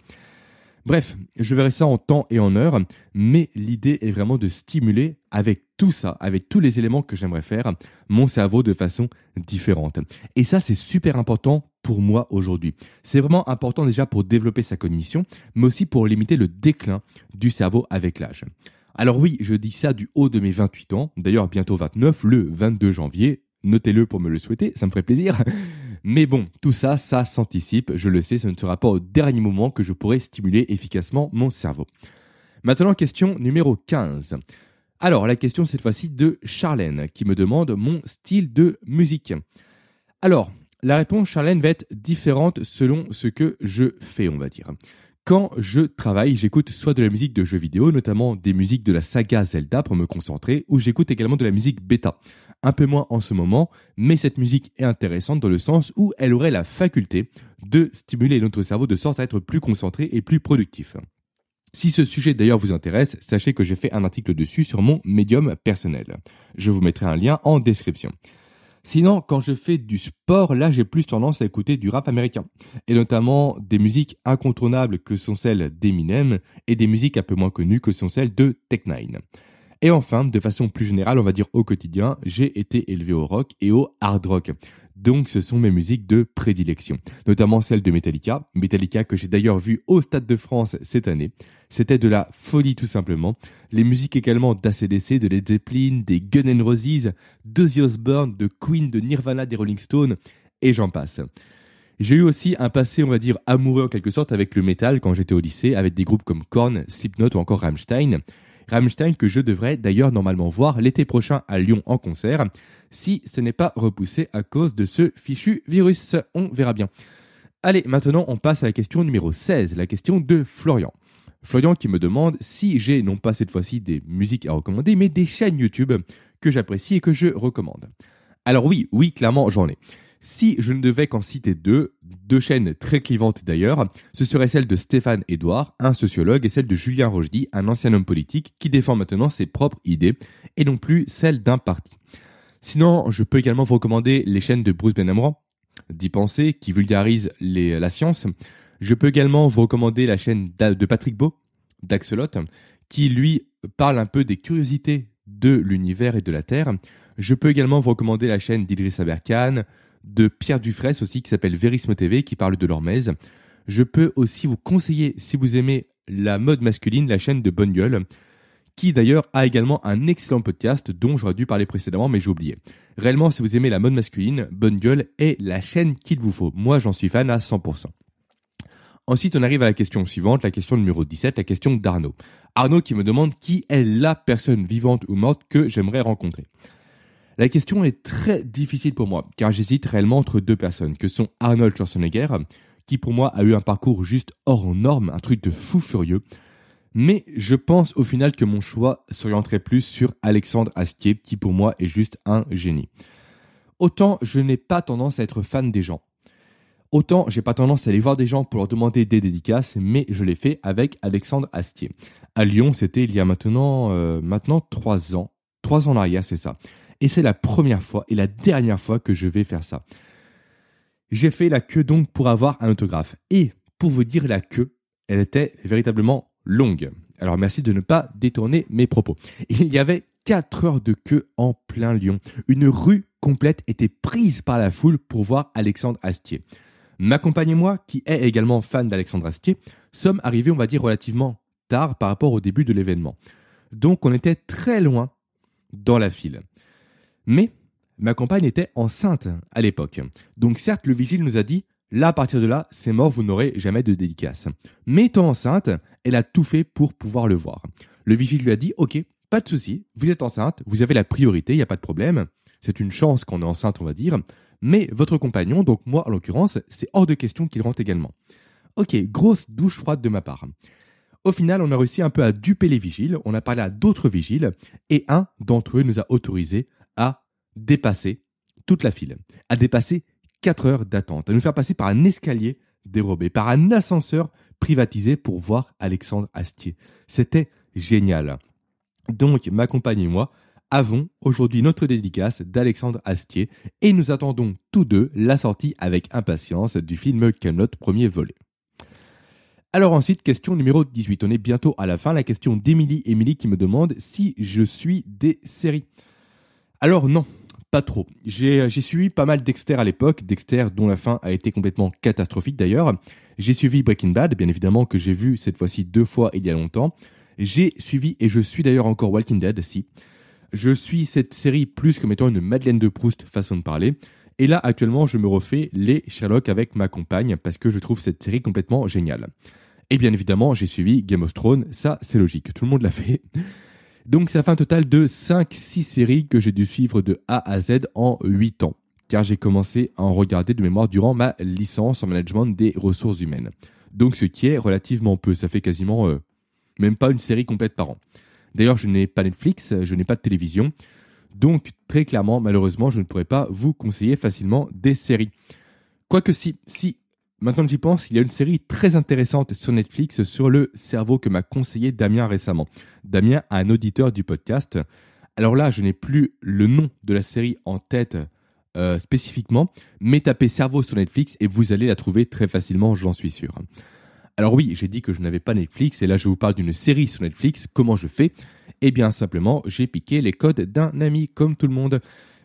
Bref, je verrai ça en temps et en heure, mais l'idée est vraiment de stimuler avec tout ça, avec tous les éléments que j'aimerais faire, mon cerveau de façon différente. Et ça, c'est super important pour moi aujourd'hui. C'est vraiment important déjà pour développer sa cognition, mais aussi pour limiter le déclin du cerveau avec l'âge. Alors oui, je dis ça du haut de mes 28 ans, d'ailleurs bientôt 29, le 22 janvier, notez-le pour me le souhaiter, ça me ferait plaisir. Mais bon, tout ça, ça s'anticipe, je le sais, ce ne sera pas au dernier moment que je pourrai stimuler efficacement mon cerveau. Maintenant, question numéro 15. Alors, la question cette fois-ci de Charlène, qui me demande mon style de musique. Alors, la réponse, Charlène, va être différente selon ce que je fais, on va dire. Quand je travaille, j'écoute soit de la musique de jeux vidéo, notamment des musiques de la saga Zelda pour me concentrer, ou j'écoute également de la musique bêta un peu moins en ce moment, mais cette musique est intéressante dans le sens où elle aurait la faculté de stimuler notre cerveau de sorte à être plus concentré et plus productif. Si ce sujet d'ailleurs vous intéresse, sachez que j'ai fait un article dessus sur mon médium personnel. Je vous mettrai un lien en description. Sinon, quand je fais du sport, là j'ai plus tendance à écouter du rap américain, et notamment des musiques incontournables que sont celles d'Eminem et des musiques un peu moins connues que sont celles de Tech9. Et enfin, de façon plus générale, on va dire au quotidien, j'ai été élevé au rock et au hard rock. Donc ce sont mes musiques de prédilection, notamment celles de Metallica, Metallica que j'ai d'ailleurs vu au Stade de France cette année. C'était de la folie tout simplement. Les musiques également d'ACDC, de Led Zeppelin, des Gun N' Roses, d'Ozzy Osbourne, de Queen, de Nirvana, des Rolling Stones, et j'en passe. J'ai eu aussi un passé, on va dire, amoureux en quelque sorte avec le métal quand j'étais au lycée, avec des groupes comme Korn, Slipknot ou encore Rammstein. Rammstein que je devrais d'ailleurs normalement voir l'été prochain à Lyon en concert, si ce n'est pas repoussé à cause de ce fichu virus. On verra bien. Allez, maintenant on passe à la question numéro 16, la question de Florian. Florian qui me demande si j'ai non pas cette fois-ci des musiques à recommander, mais des chaînes YouTube que j'apprécie et que je recommande. Alors oui, oui, clairement j'en ai. Si je ne devais qu'en citer deux, deux chaînes très clivantes d'ailleurs, ce serait celle de Stéphane Edouard, un sociologue, et celle de Julien Rochdy, un ancien homme politique qui défend maintenant ses propres idées, et non plus celles d'un parti. Sinon, je peux également vous recommander les chaînes de Bruce Benamran, d'y penser, qui vulgarise la science. Je peux également vous recommander la chaîne de Patrick Beau, d'Axolot, qui lui parle un peu des curiosités de l'univers et de la Terre. Je peux également vous recommander la chaîne d'Idriss Aberkan, de Pierre Dufresne aussi qui s'appelle Verisme TV qui parle de l'hormèse. Je peux aussi vous conseiller, si vous aimez la mode masculine, la chaîne de Bonne Gueule, qui d'ailleurs a également un excellent podcast dont j'aurais dû parler précédemment mais j'ai oublié. Réellement, si vous aimez la mode masculine, Bonne Gueule est la chaîne qu'il vous faut. Moi, j'en suis fan à 100%. Ensuite, on arrive à la question suivante, la question numéro 17, la question d'Arnaud. Arnaud qui me demande qui est la personne vivante ou morte que j'aimerais rencontrer. La question est très difficile pour moi, car j'hésite réellement entre deux personnes, que sont Arnold Schwarzenegger, qui pour moi a eu un parcours juste hors norme, un truc de fou furieux, mais je pense au final que mon choix s'orienterait plus sur Alexandre Astier, qui pour moi est juste un génie. Autant je n'ai pas tendance à être fan des gens. Autant j'ai pas tendance à aller voir des gens pour leur demander des dédicaces, mais je l'ai fait avec Alexandre Astier. À Lyon, c'était il y a maintenant euh, maintenant trois ans, trois ans en arrière, c'est ça. Et c'est la première fois et la dernière fois que je vais faire ça. J'ai fait la queue donc pour avoir un autographe. Et pour vous dire la queue, elle était véritablement longue. Alors merci de ne pas détourner mes propos. Il y avait 4 heures de queue en plein Lyon. Une rue complète était prise par la foule pour voir Alexandre Astier. Ma compagne et moi, qui est également fan d'Alexandre Astier, sommes arrivés, on va dire, relativement tard par rapport au début de l'événement. Donc on était très loin dans la file. Mais ma compagne était enceinte à l'époque. Donc certes, le vigile nous a dit, là, à partir de là, c'est mort, vous n'aurez jamais de dédicace. Mais étant enceinte, elle a tout fait pour pouvoir le voir. Le vigile lui a dit, ok, pas de souci, vous êtes enceinte, vous avez la priorité, il n'y a pas de problème. C'est une chance qu'on est enceinte, on va dire. Mais votre compagnon, donc moi en l'occurrence, c'est hors de question qu'il rentre également. Ok, grosse douche froide de ma part. Au final, on a réussi un peu à duper les vigiles, on a parlé à d'autres vigiles, et un d'entre eux nous a autorisé dépasser toute la file, à dépasser 4 heures d'attente, à nous faire passer par un escalier dérobé, par un ascenseur privatisé pour voir Alexandre Astier. C'était génial. Donc, ma compagne et moi avons aujourd'hui notre dédicace d'Alexandre Astier et nous attendons tous deux la sortie avec impatience du film Camelot premier volet. Alors ensuite, question numéro 18. On est bientôt à la fin. La question d'Emilie. Émilie qui me demande si je suis des séries. Alors non, pas trop. J'ai suivi pas mal Dexter à l'époque, Dexter dont la fin a été complètement catastrophique d'ailleurs. J'ai suivi Breaking Bad, bien évidemment, que j'ai vu cette fois-ci deux fois il y a longtemps. J'ai suivi, et je suis d'ailleurs encore Walking Dead, si. Je suis cette série plus comme étant une Madeleine de Proust façon de parler. Et là, actuellement, je me refais les Sherlock avec ma compagne parce que je trouve cette série complètement géniale. Et bien évidemment, j'ai suivi Game of Thrones, ça c'est logique, tout le monde l'a fait. Donc ça fait un total de 5-6 séries que j'ai dû suivre de A à Z en 8 ans, car j'ai commencé à en regarder de mémoire durant ma licence en management des ressources humaines. Donc ce qui est relativement peu, ça fait quasiment euh, même pas une série complète par an. D'ailleurs, je n'ai pas Netflix, je n'ai pas de télévision, donc très clairement, malheureusement, je ne pourrais pas vous conseiller facilement des séries. Quoique si, si Maintenant que j'y pense, il y a une série très intéressante sur Netflix sur le cerveau que m'a conseillé Damien récemment. Damien, un auditeur du podcast. Alors là, je n'ai plus le nom de la série en tête euh, spécifiquement, mais tapez cerveau sur Netflix et vous allez la trouver très facilement, j'en suis sûr. Alors oui, j'ai dit que je n'avais pas Netflix et là je vous parle d'une série sur Netflix. Comment je fais? Eh bien simplement, j'ai piqué les codes d'un ami comme tout le monde.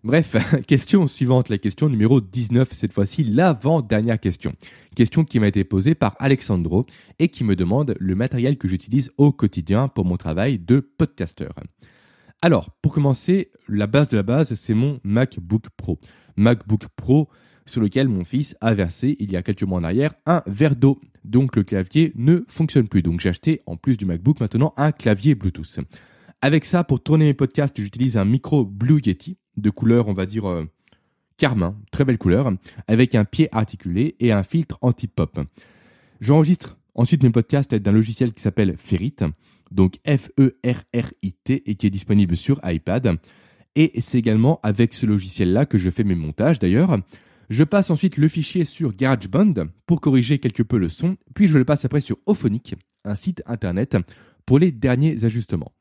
Bref, question suivante, la question numéro 19, cette fois-ci l'avant-dernière question. Question qui m'a été posée par Alexandro et qui me demande le matériel que j'utilise au quotidien pour mon travail de podcasteur. Alors, pour commencer, la base de la base, c'est mon MacBook Pro. MacBook Pro sur lequel mon fils a versé, il y a quelques mois en arrière, un verre d'eau. Donc le clavier ne fonctionne plus. Donc j'ai acheté, en plus du MacBook, maintenant un clavier Bluetooth. Avec ça, pour tourner mes podcasts, j'utilise un micro Blue Yeti de couleur, on va dire, euh, carmin, très belle couleur, avec un pied articulé et un filtre anti-pop. J'enregistre ensuite mes podcasts d'un logiciel qui s'appelle Ferrit, donc F-E-R-R-I-T, et qui est disponible sur iPad. Et c'est également avec ce logiciel-là que je fais mes montages d'ailleurs. Je passe ensuite le fichier sur GarageBand pour corriger quelque peu le son, puis je le passe après sur Ophonic, un site internet, pour les derniers ajustements.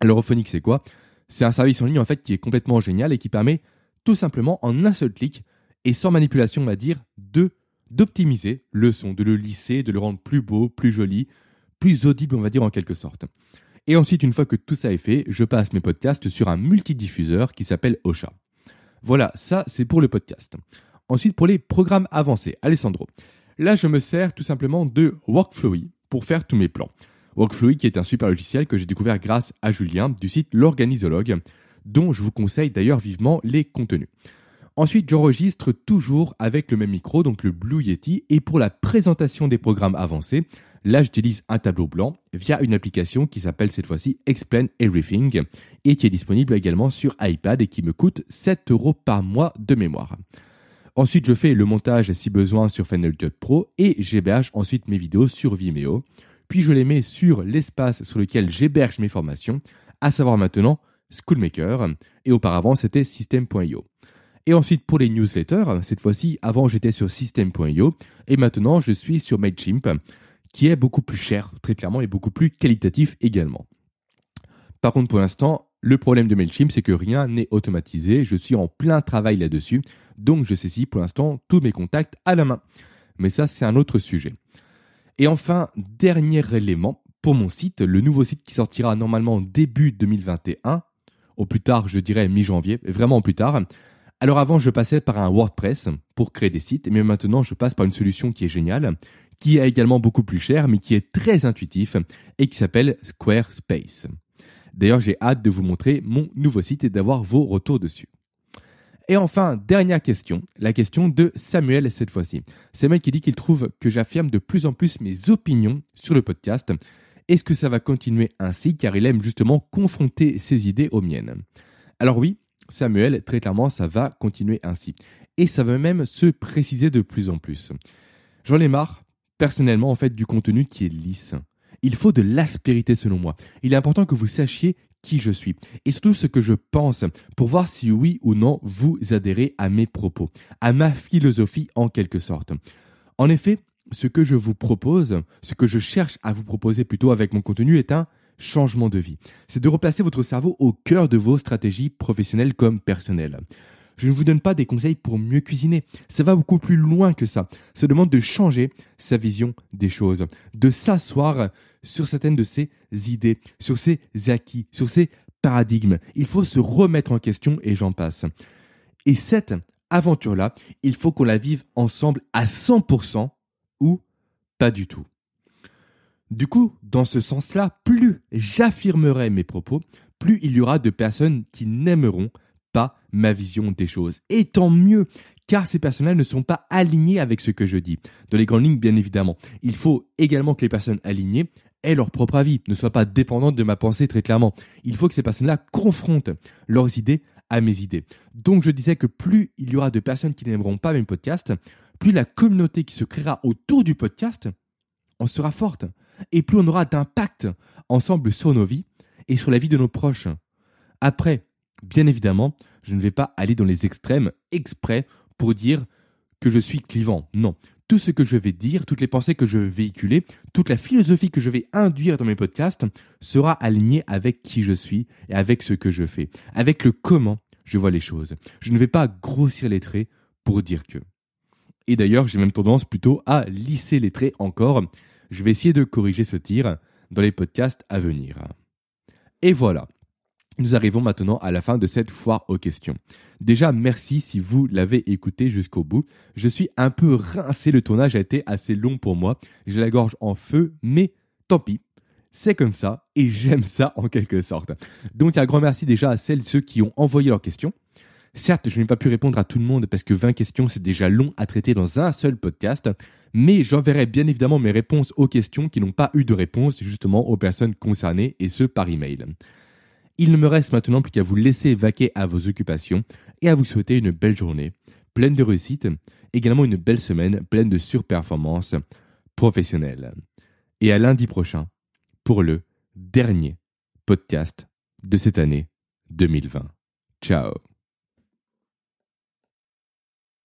Alors Ophonic, c'est quoi? C'est un service en ligne en fait qui est complètement génial et qui permet tout simplement en un seul clic et sans manipulation, on va dire, de d'optimiser le son, de le lisser, de le rendre plus beau, plus joli, plus audible, on va dire en quelque sorte. Et ensuite, une fois que tout ça est fait, je passe mes podcasts sur un multidiffuseur qui s'appelle Ocha. Voilà, ça c'est pour le podcast. Ensuite, pour les programmes avancés, Alessandro. Là, je me sers tout simplement de Workflowy pour faire tous mes plans. Workflowy qui est un super logiciel que j'ai découvert grâce à Julien du site L'Organisologue, dont je vous conseille d'ailleurs vivement les contenus. Ensuite, j'enregistre toujours avec le même micro, donc le Blue Yeti, et pour la présentation des programmes avancés, là j'utilise un tableau blanc via une application qui s'appelle cette fois-ci Explain Everything et qui est disponible également sur iPad et qui me coûte 7 euros par mois de mémoire. Ensuite, je fais le montage si besoin sur Final Cut Pro et j'héberge ensuite mes vidéos sur Vimeo puis je les mets sur l'espace sur lequel j'héberge mes formations, à savoir maintenant Schoolmaker, et auparavant c'était System.io. Et ensuite pour les newsletters, cette fois-ci avant j'étais sur System.io, et maintenant je suis sur Mailchimp, qui est beaucoup plus cher, très clairement, et beaucoup plus qualitatif également. Par contre pour l'instant, le problème de Mailchimp, c'est que rien n'est automatisé, je suis en plein travail là-dessus, donc je saisis pour l'instant tous mes contacts à la main. Mais ça, c'est un autre sujet. Et enfin, dernier élément, pour mon site, le nouveau site qui sortira normalement début 2021, au plus tard je dirais mi-janvier, vraiment au plus tard. Alors avant je passais par un WordPress pour créer des sites, mais maintenant je passe par une solution qui est géniale, qui est également beaucoup plus chère, mais qui est très intuitif et qui s'appelle Squarespace. D'ailleurs j'ai hâte de vous montrer mon nouveau site et d'avoir vos retours dessus. Et enfin, dernière question, la question de Samuel cette fois-ci. Samuel qui dit qu'il trouve que j'affirme de plus en plus mes opinions sur le podcast. Est-ce que ça va continuer ainsi car il aime justement confronter ses idées aux miennes? Alors oui, Samuel, très clairement, ça va continuer ainsi. Et ça va même se préciser de plus en plus. J'en ai marre, personnellement, en fait, du contenu qui est lisse. Il faut de l'aspérité selon moi. Il est important que vous sachiez qui je suis et surtout ce que je pense pour voir si oui ou non vous adhérez à mes propos, à ma philosophie en quelque sorte. En effet, ce que je vous propose, ce que je cherche à vous proposer plutôt avec mon contenu est un changement de vie. C'est de replacer votre cerveau au cœur de vos stratégies professionnelles comme personnelles. Je ne vous donne pas des conseils pour mieux cuisiner. Ça va beaucoup plus loin que ça. Ça demande de changer sa vision des choses, de s'asseoir sur certaines de ses idées, sur ses acquis, sur ses paradigmes. Il faut se remettre en question et j'en passe. Et cette aventure-là, il faut qu'on la vive ensemble à 100% ou pas du tout. Du coup, dans ce sens-là, plus j'affirmerai mes propos, plus il y aura de personnes qui n'aimeront pas ma vision des choses. Et tant mieux, car ces personnes-là ne sont pas alignées avec ce que je dis. Dans les grandes lignes, bien évidemment. Il faut également que les personnes alignées aient leur propre avis, ne soient pas dépendantes de ma pensée très clairement. Il faut que ces personnes-là confrontent leurs idées à mes idées. Donc je disais que plus il y aura de personnes qui n'aimeront pas mes podcasts, plus la communauté qui se créera autour du podcast en sera forte. Et plus on aura d'impact ensemble sur nos vies et sur la vie de nos proches. Après, bien évidemment, je ne vais pas aller dans les extrêmes exprès pour dire que je suis clivant. Non. Tout ce que je vais dire, toutes les pensées que je vais véhiculer, toute la philosophie que je vais induire dans mes podcasts sera alignée avec qui je suis et avec ce que je fais, avec le comment je vois les choses. Je ne vais pas grossir les traits pour dire que. Et d'ailleurs, j'ai même tendance plutôt à lisser les traits encore. Je vais essayer de corriger ce tir dans les podcasts à venir. Et voilà. Nous arrivons maintenant à la fin de cette foire aux questions. Déjà, merci si vous l'avez écouté jusqu'au bout. Je suis un peu rincé, le tournage a été assez long pour moi. J'ai la gorge en feu, mais tant pis. C'est comme ça, et j'aime ça en quelque sorte. Donc un grand merci déjà à celles et ceux qui ont envoyé leurs questions. Certes, je n'ai pas pu répondre à tout le monde parce que 20 questions, c'est déjà long à traiter dans un seul podcast, mais j'enverrai bien évidemment mes réponses aux questions qui n'ont pas eu de réponse justement aux personnes concernées et ce par email. Il ne me reste maintenant plus qu'à vous laisser vaquer à vos occupations et à vous souhaiter une belle journée, pleine de réussite, également une belle semaine pleine de surperformances professionnelles. Et à lundi prochain pour le dernier podcast de cette année 2020. Ciao